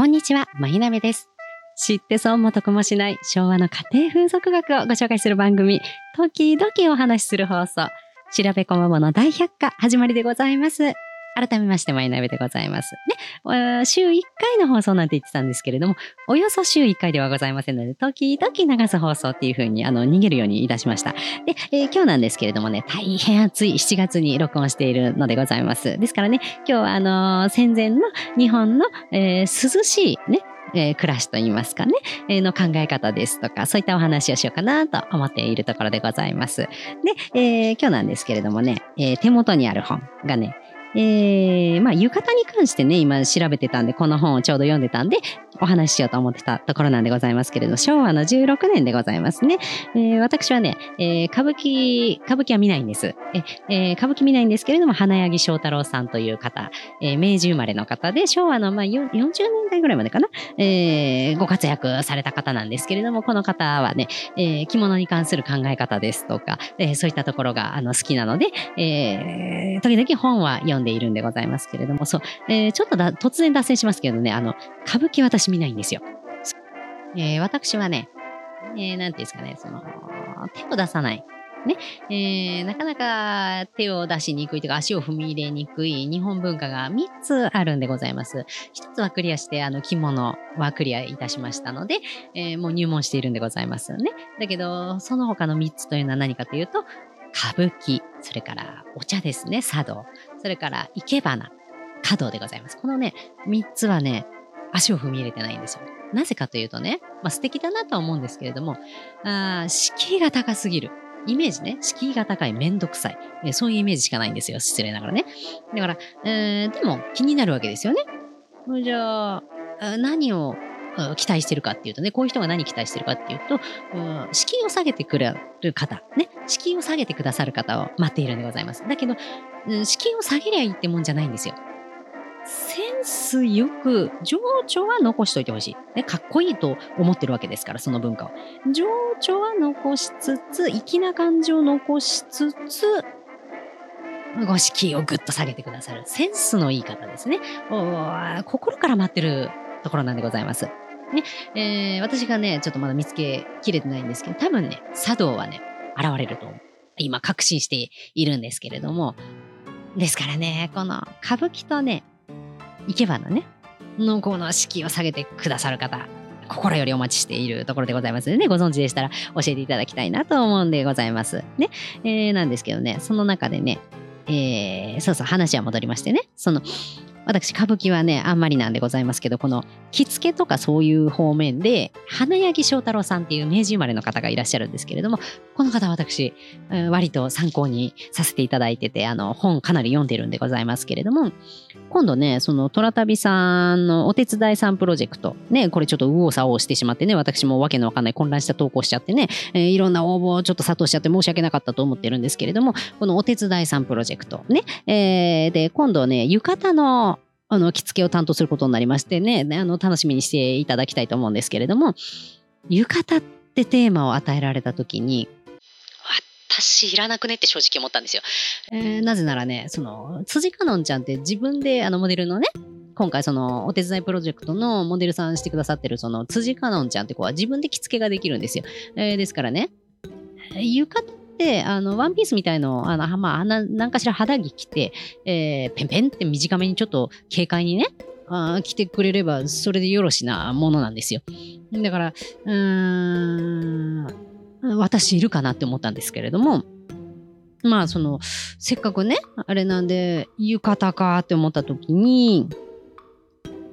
こんにちは、まひなべです。知って損も得もしない昭和の家庭風俗学をご紹介する番組、時々お話しする放送、調べこまもの大百科始まりでございます。改めまして、まいなべでございます。ね、週1回の放送なんて言ってたんですけれども、およそ週1回ではございませんので、時々流す放送っていう風に、あの、逃げるようにいたしました。で、えー今日なんですけれどもね、大変暑い7月に録音しているのでございます。ですからね、今日はあのー戦前の日本の、えー涼しいね、えー暮らしといいますかね、えーの考え方ですとか、そういったお話をしようかなと思っているところでございます。で、えー今日なんですけれどもね、えー手元にある本がね、えーまあ、浴衣に関してね、今調べてたんで、この本をちょうど読んでたんで、お話ししようと思ってたところなんでございますけれど、昭和の16年でございますね。えー私はね、えー歌舞伎、歌舞伎は見ないんです。ええー歌舞伎見ないんですけれども、花柳翔太郎さんという方、えー明治生まれの方で、昭和の、まあ、40年代ぐらいまでかな、えーご活躍された方なんですけれども、この方はね、えー着物に関する考え方ですとか、えーそういったところがあの好きなので、えー時々本は読んででいるんでございますけれども、そう、えーちょっとだ突然脱線しますけどね、あの、歌舞伎私見ないんですよ。えー私はね、えーなんていうんですかね、その、手を出さない。ね、えーなかなか手を出しにくいというか足を踏み入れにくい日本文化が3つあるんでございます。1つはクリアして、あの、着物はクリアいたしましたので、えーもう入門しているんでございますね。だけど、その他の3つというのは何かというと、歌舞伎、それからお茶ですね、茶道、それから生け花、華道でございます。このね、3つはね、足を踏み入れてないんですよ。なぜかというとね、まあ素敵だなとは思うんですけれども、あ敷居が高すぎる。イメージね、敷居が高い、めんどくさい、えそういうイメージしかないんですよ。失礼ながらね。だから、えーでも気になるわけですよね。じゃあ、何を期待してるかっていうとね、こういう人が何期待してるかっていうと、うん敷居を下げてくれる方、ね、敷居を下げてくださる方を待っているんでございます。だけど、うん敷居を下げりゃいいってもんじゃないんですよ。センスよく、情緒は残しといてほしい。ね、かっこいいと思ってるわけですから、その文化を。情緒は残しつつ、粋な感情を残しつつ、ご敷居をぐっと下げてくださる。センスのいい方ですね。心から待ってるところなんでございます。ね、えー私がね、ちょっとまだ見つけきれてないんですけど、多分ね、茶道はね、現れると思う。今、確信しているんですけれども、ですからね、この歌舞伎とね、生け花ね、のこの敷を下げてくださる方、心よりお待ちしているところでございますのでね、ご存知でしたら教えていただきたいなと思うんでございます。ね、えーなんですけどね、その中でね、えーそうそう、話は戻りましてね、その、私、歌舞伎はね、あんまりなんでございますけど、この着付けとかそういう方面で、花柳翔太郎さんっていう明治生まれの方がいらっしゃるんですけれども、この方私、割と参考にさせていただいてて、あの、本かなり読んでるんでございますけれども、今度ね、その、虎旅さんのお手伝いさんプロジェクト、ね、これちょっと右往左往してしまってね、私もわけのわかんない混乱した投稿しちゃってね、えーいろんな応募をちょっと殺到しちゃって申し訳なかったと思ってるんですけれども、このお手伝いさんプロジェクト、ね、えーで、今度ね、浴衣の、あの、着付けを担当することになりましてね、ねあの、楽しみにしていただきたいと思うんですけれども、浴衣ってテーマを与えられたときに、私いらなくねって正直思ったんですよ。えーなぜならね、その、辻香音ちゃんって自分であのモデルのね、今回そのお手伝いプロジェクトのモデルさんしてくださってるその辻香音ちゃんって子は自分で着付けができるんですよ。えーですからね、浴衣って、あの、ワンピースみたいの、あの、まあ、なんかしら肌着着て、えーペンペンって短めにちょっと軽快にね、あー着てくれれば、それでよろしなものなんですよ。だから、うーん、私いるかなって思ったんですけれども、まあ、その、せっかくね、あれなんで、浴衣かって思った時に、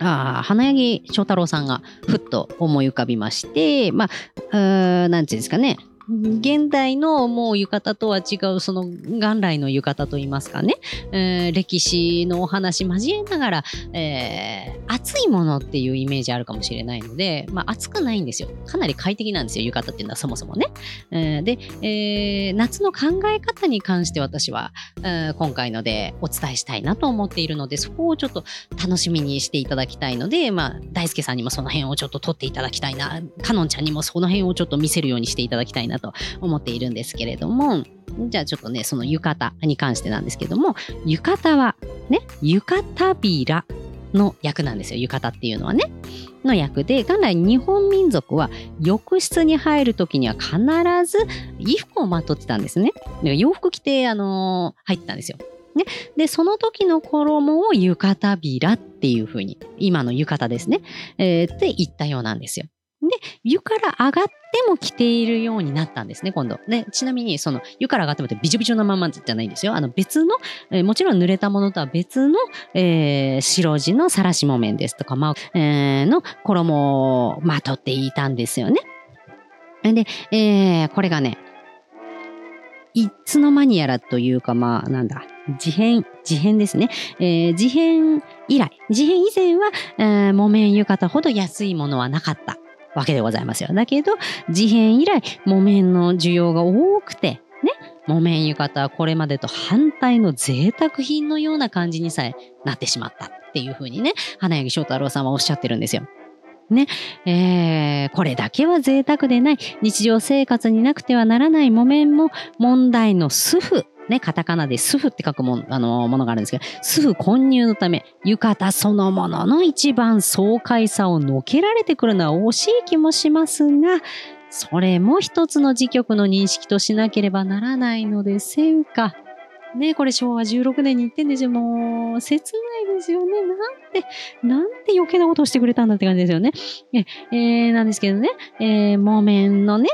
ああ、花柳翔太郎さんがふっと思い浮かびまして、まあ、うーなんていうんですかね、現代のもう浴衣とは違う、その元来の浴衣といいますかね、えー歴史のお話交えながら、えー暑いものっていうイメージあるかもしれないので、まあ暑くないんですよ。かなり快適なんですよ、浴衣っていうのはそもそもね。えーで、えー夏の考え方に関して私は、えー今回のでお伝えしたいなと思っているので、そこをちょっと楽しみにしていただきたいので、まあ、大輔さんにもその辺をちょっと取っていただきたいな、かのんちゃんにもその辺をちょっと見せるようにしていただきたいなと思っているんですけれども、じゃあちょっとね、その浴衣に関してなんですけども、浴衣はね、浴衣びらの役なんですよ浴衣っていうのはね。の役で元来日本民族は浴室に入る時には必ず衣服をまとってたんですね。洋服着て、あのー、入ってたんですよ。ね、でその時の衣を浴衣びらっていうふうに今の浴衣ですね、えー、って言ったようなんですよ。で、湯から上がっても着ているようになったんですね、今度。ね、ちなみに、その、湯から上がってもってびちょびちょなままじゃないんですよ。あの、別の、えー、もちろん濡れたものとは別の、えー、白地のさらしも面ですとか、まあ、えー、の衣をまとっていたんですよね。で、えー、これがね、いつの間にやらというか、まあ、なんだ、事変、事変ですね。えー、事変以来、事変以前は、えー、木綿浴衣ほど安いものはなかった。わけでございますよ。だけど、事変以来、木綿の需要が多くて、ね、木綿浴衣はこれまでと反対の贅沢品のような感じにさえなってしまったっていうふうにね、花柳翔太郎さんはおっしゃってるんですよ。ね、えー、これだけは贅沢でない日常生活になくてはならない木綿も問題の主婦ね、カタカナでスフって書くもあのものがあるんですけど、スフ混入のため、浴衣そのものの一番爽快さをのけられてくるのは惜しい気もしますが、それも一つの自局の認識としなければならないのでせんか。ね、これ昭和16年に言ってんですよ。もう、切ないですよね。なんて、なんて余計なことをしてくれたんだって感じですよね。え、えー、なんですけどね、えー、木綿のね、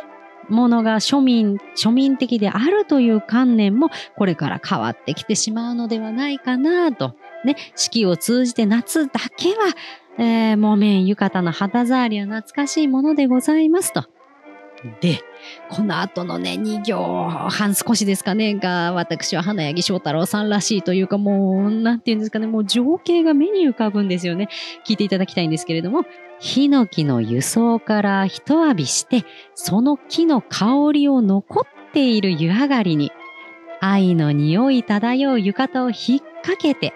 ものが庶民、庶民的であるという観念もこれから変わってきてしまうのではないかなと。ね、四季を通じて夏だけは、えー、木綿浴衣の肌触りは懐かしいものでございますと。で、この後のね、2行半少しですかね、が、私は花柳翔太郎さんらしいというか、もう、なんていうんですかね、もう情景が目に浮かぶんですよね。聞いていただきたいんですけれども、ヒノキの輸送から一浴びして、その木の香りを残っている湯上がりに、愛の匂い漂う浴衣を引っ掛けて、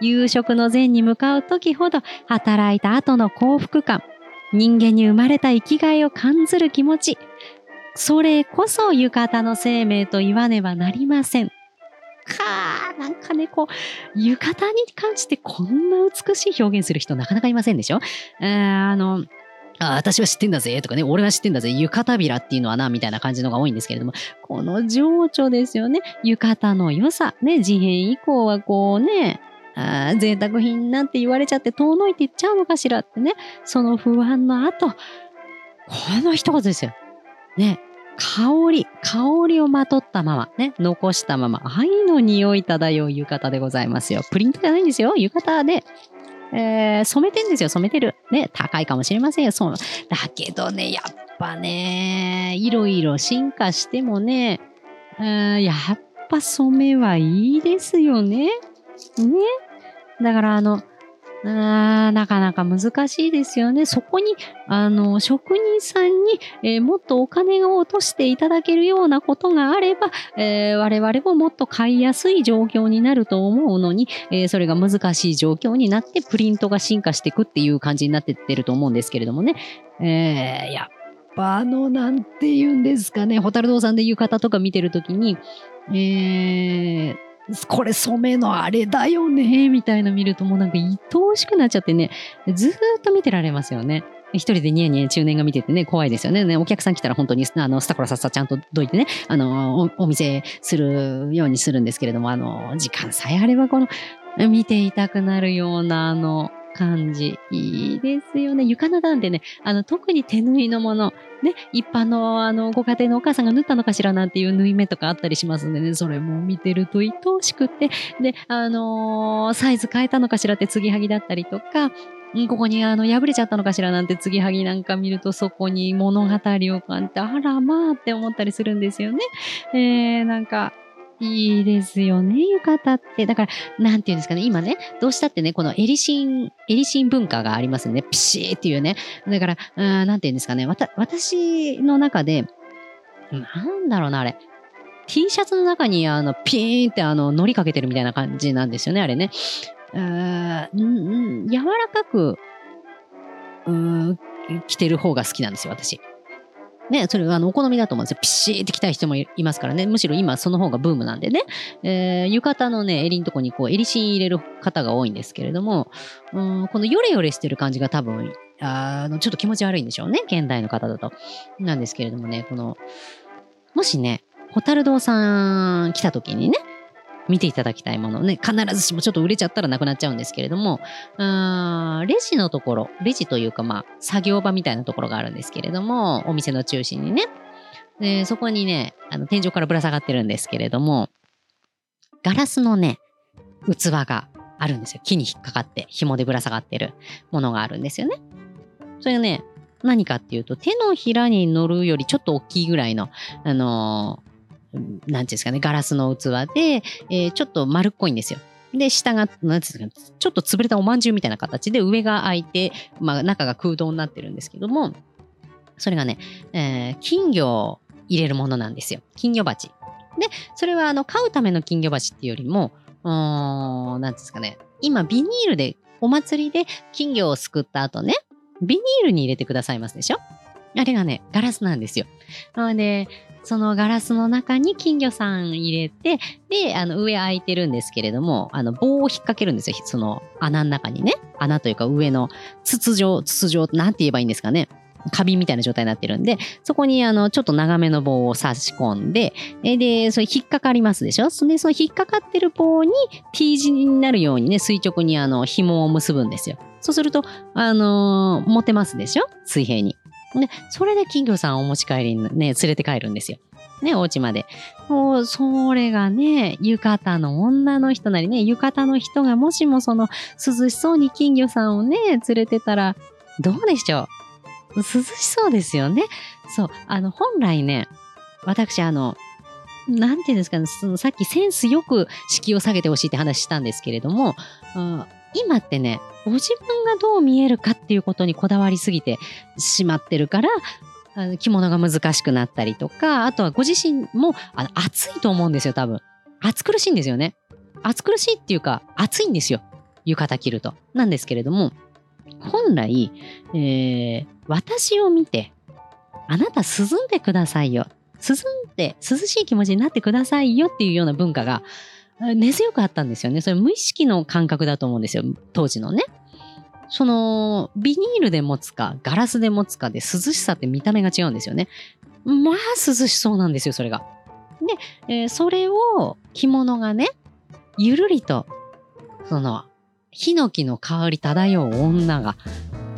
夕食の前に向かう時ほど働いた後の幸福感、人間に生まれた生きがいを感ずる気持ち、それこそ浴衣の生命と言わねばなりません。かー、なんかね、こう、浴衣に関してこんな美しい表現する人なかなかいませんでしょ？えー、あの、あ私は知ってんだぜとかね、俺は知ってんだぜ、浴衣びらっていうのはな、みたいな感じのが多いんですけれども、この情緒ですよね。浴衣の良さ。ね、事変以降はこうね、あ贅沢品なんて言われちゃって遠のいていっちゃうのかしらってね、その不安の後、この一言ですよ。ね、香り、香りをまとったまま、ね、残したまま、愛の匂い漂う浴衣でございますよ。プリントじゃないんですよ。浴衣で、えー、染めてんですよ。染めてる。ね、高いかもしれませんよ。そう。だけどね、やっぱね、いろいろ進化してもね、えー、やっぱ染めはいいですよね。ね。だからあの、なかなか難しいですよね。そこに、あの、職人さんに、えー、もっとお金を落としていただけるようなことがあれば、えー、我々ももっと買いやすい状況になると思うのに、えー、それが難しい状況になってプリントが進化していくっていう感じになってってると思うんですけれどもね。えー、やっぱあの、なんて言うんですかね、ホタル堂さんで浴衣とか見てるときに、えー、これ染めのあれだよね、みたいな見るともうなんか愛おしくなっちゃってね、ずーっと見てられますよね。一人でニヤニヤ中年が見ててね、怖いですよね。ねお客さん来たら本当に、あの、スタコラさっさちゃんとどいてね、あの、おお店するようにするんですけれども、あの、時間さえあればこの、見ていたくなるような、あの、感じ。いいですよね。床ななんでね、あの、特に手縫いのもの、ね、一般の、あの、ご家庭のお母さんが縫ったのかしらなんていう縫い目とかあったりしますんでね、それも見てると愛おしくって、で、あのー、サイズ変えたのかしらって継ぎはぎだったりとか、ここにあの破れちゃったのかしらなんて継ぎはぎなんか見るとそこに物語を感じて、あらまあって思ったりするんですよね。えー、なんか、いいですよね、浴衣って。だから、なんていうんですかね、今ね、どうしたってね、このエリシン、エリシン文化がありますね。ピシーっていうね。だから、うんなんていうんですかね、わた、私の中で、なんだろうな、あれ。T シャツの中に、あの、ピーンって、あの、乗りかけてるみたいな感じなんですよね、あれね。うん、うん、柔らかく、うん、着てる方が好きなんですよ、私。ね、それはあのお好みだと思うんですよ。ピシーって着たい人もいますからね。むしろ今その方がブームなんでね。えー、浴衣のね、襟のとこにこう襟芯入れる方が多いんですけれども、うんこのヨレヨレしてる感じが多分、あのちょっと気持ち悪いんでしょうね。現代の方だと。なんですけれどもね、この、もしね、ホタル堂さん来た時にね、見ていただきたいものね、必ずしもちょっと売れちゃったらなくなっちゃうんですけれども、あレジのところ、レジというかまあ、作業場みたいなところがあるんですけれども、お店の中心にね、でそこにね、あの天井からぶら下がってるんですけれども、ガラスのね、器があるんですよ。木に引っかかって紐でぶら下がってるものがあるんですよね。それがね、何かっていうと、手のひらに乗るよりちょっと大きいぐらいの、あのなんていうんですかね、ガラスの器で、えー、ちょっと丸っこいんですよ。で、下が、なんていうんですか、ちょっと潰れたおまんじゅうみたいな形で、上が開いて、まあ、中が空洞になってるんですけども、それがね、えー、金魚を入れるものなんですよ。金魚鉢。で、それは、あの、買うための金魚鉢っていうよりも、うーん、なんですかね、今、ビニールで、お祭りで金魚をすくった後ね、ビニールに入れてくださいますでしょ？あれがね、ガラスなんですよ。なので、そのガラスの中に金魚さん入れて、で、あの上開いてるんですけれども、あの棒を引っ掛けるんですよ。その穴の中にね。穴というか上の筒状、筒状、なんて言えばいいんですかね。花瓶みたいな状態になってるんで、そこにあの、ちょっと長めの棒を差し込んで、で、それ引っかかりますでしょ？で、その引っかかってる棒に T 字になるようにね、垂直にあの、紐を結ぶんですよ。そうすると、あのー、持てますでしょ？水平に。で、それで金魚さんをお持ち帰りにね、連れて帰るんですよ。ね、お家まで。もう、それがね、浴衣の女の人なりね、浴衣の人がもしもその涼しそうに金魚さんをね、連れてたら、どうでしょう？涼しそうですよね。そう、あの、本来ね、私、あの、なんていうんですかね、そのさっきセンスよく敷居を下げてほしいって話したんですけれども、今ってね、ご自分がどう見えるかっていうことにこだわりすぎてしまってるから、あの着物が難しくなったりとか、あとはご自身もあの暑いと思うんですよ、多分。暑苦しいんですよね。暑苦しいっていうか、暑いんですよ。浴衣着ると。なんですけれども、本来、えー、私を見て、あなた涼んでくださいよ。涼んで、涼しい気持ちになってくださいよっていうような文化が根強くあったんですよね。それ無意識の感覚だと思うんですよ。当時のね。その、ビニールで持つか、ガラスで持つかで涼しさって見た目が違うんですよね。まあ、涼しそうなんですよ、それが。で、えー、それを着物がね、ゆるりと、その、ヒノキの香り漂う女が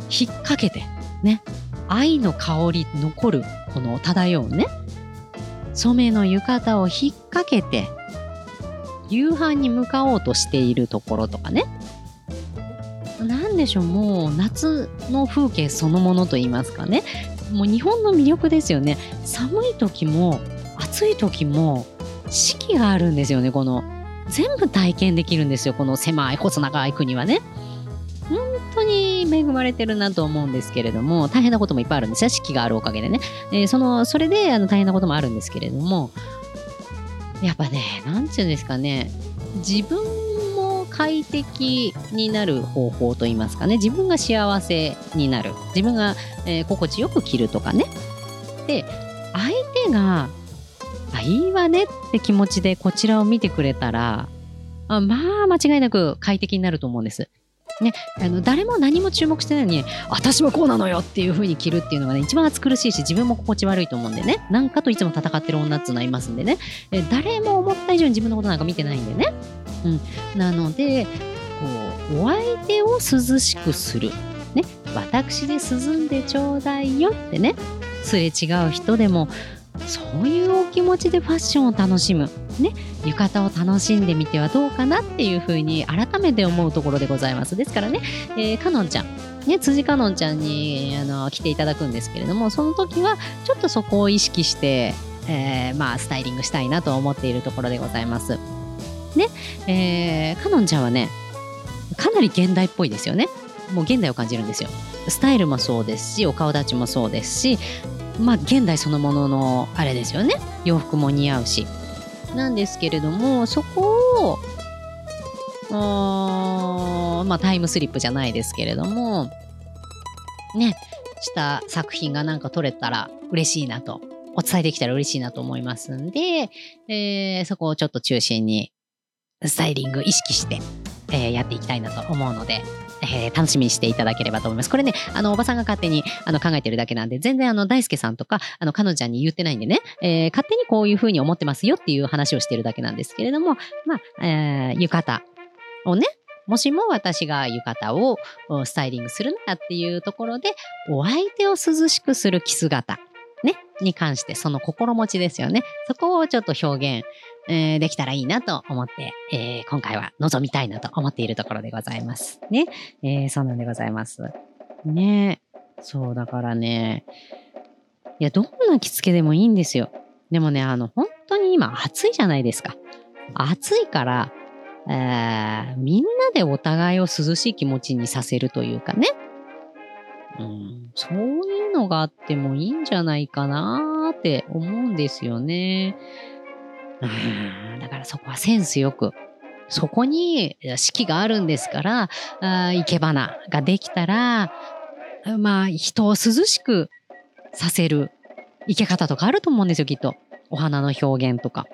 引っ掛けて、ね、愛の香り残る、この漂うね、染めの浴衣を引っ掛けて、夕飯に向かおうとしているところとかね、何でしょうもう夏の風景そのものと言いますかね。もう日本の魅力ですよね。寒い時も暑い時も四季があるんですよねこの。全部体験できるんですよこの狭い細長い国はね。本当に恵まれてるなと思うんですけれども大変なこともいっぱいあるんですよ四季があるおかげでね、えー、そのそれであの大変なこともあるんですけれどもやっぱね何て言うんですかね。自分も快適になる方法といいますかね。自分が幸せになる。自分が、えー、心地よく着るとかね。で相手があいいわねって気持ちでこちらを見てくれたらあまあ間違いなく快適になると思うんです。ね、あの誰も何も注目してないのに私もこうなのよっていう風に着るっていうのがね一番暑苦しいし自分も心地悪いと思うんでねなんかといつも戦ってる女っていうのはいますんでねえ誰も思った以上に自分のことなんか見てないんでね。うん、なのでこうお相手を涼しくする、ね、私で涼んでちょうだいよってね。すれ違う人でもそういうお気持ちでファッションを楽しむ、ね、浴衣を楽しんでみてはどうかなっていうふうに改めて思うところでございます。ですからね、えー、かのんちゃん。ね、辻かのんちゃんにあの来ていただくんですけれどもその時はちょっとそこを意識して、えー、まあ、スタイリングしたいなと思っているところでございます。ね、えー、かのんちゃんはね、かなり現代っぽいですよね。もう現代を感じるんですよ。スタイルもそうですし、お顔立ちもそうですし、まあ現代そのもののあれですよね。洋服も似合うし。なんですけれども、そこを、まあタイムスリップじゃないですけれども、ね、した作品がなんか撮れたら嬉しいなと、お伝えできたら嬉しいなと思いますんで、えー、そこをちょっと中心にスタイリング意識して、えー、やっていきたいなと思うので、えー、楽しみにしていただければと思います。これね、あの、おばさんが勝手にあの考えてるだけなんで、全然あの、大輔さんとか、あの、彼女ちゃんに言ってないんでね、えー、勝手にこういうふうに思ってますよっていう話をしてるだけなんですけれども、まあ、えー、浴衣をね、もしも私が浴衣をスタイリングするならっていうところで、お相手を涼しくするキス型、ね、に関して、その心持ちですよね。そこをちょっと表現、えー、できたらいいなと思って、えー、今回は望みたいなと思っているところでございます。ね。えー、そうなんでございます。ね。そう、だからね、いや、どんな着付けでもいいんですよ。でもね、あの、本当に今暑いじゃないですか。暑いから、えー、みんなでお互いを涼しい気持ちにさせるというかね。うん、そういうのがあってもいいんじゃないかなって思うんですよね。だからそこはセンスよく。そこに四季があるんですから、あ生け花ができたら、まあ人を涼しくさせる生け方とかあると思うんですよ、きっと。お花の表現とか。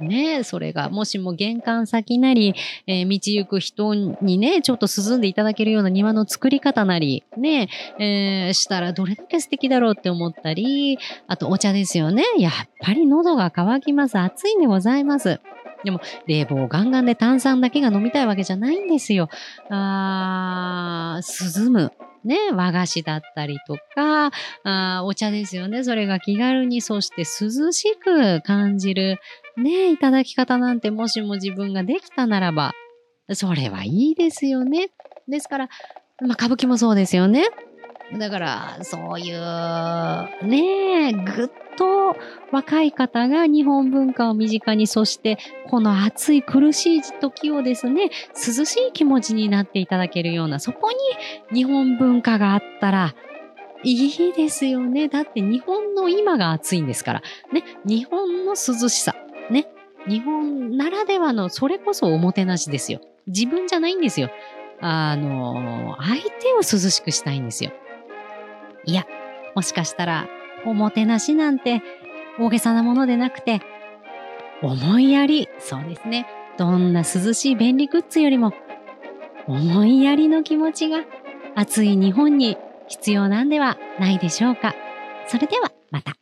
ねそれが、もしも玄関先なり、えー、道行く人にね、ちょっと涼んでいただけるような庭の作り方なり、ね、えー、したらどれだけ素敵だろうって思ったり、あとお茶ですよね。やっぱり喉が渇きます。暑いんでございます。でも、冷房ガンガンで炭酸だけが飲みたいわけじゃないんですよ。あー、涼む。ね、和菓子だったりとか、あお茶ですよね。それが気軽に、そして涼しく感じる、ね、いただき方なんてもしも自分ができたならば、それはいいですよね。ですから、まあ、歌舞伎もそうですよね。だから、そういう、ねえぐっと若い方が日本文化を身近に、そしてこの暑い苦しい時をですね、涼しい気持ちになっていただけるような、そこに日本文化があったら、いいですよね。だって日本の今が暑いんですから。ね。日本の涼しさ。ね。日本ならではの、それこそおもてなしですよ。自分じゃないんですよ。あの、相手を涼しくしたいんですよ。いや、もしかしたら、おもてなしなんて大げさなものでなくて、思いやり、そうですね。どんな涼しい便利グッズよりも、思いやりの気持ちが暑い日本に必要なんではないでしょうか。それではまた。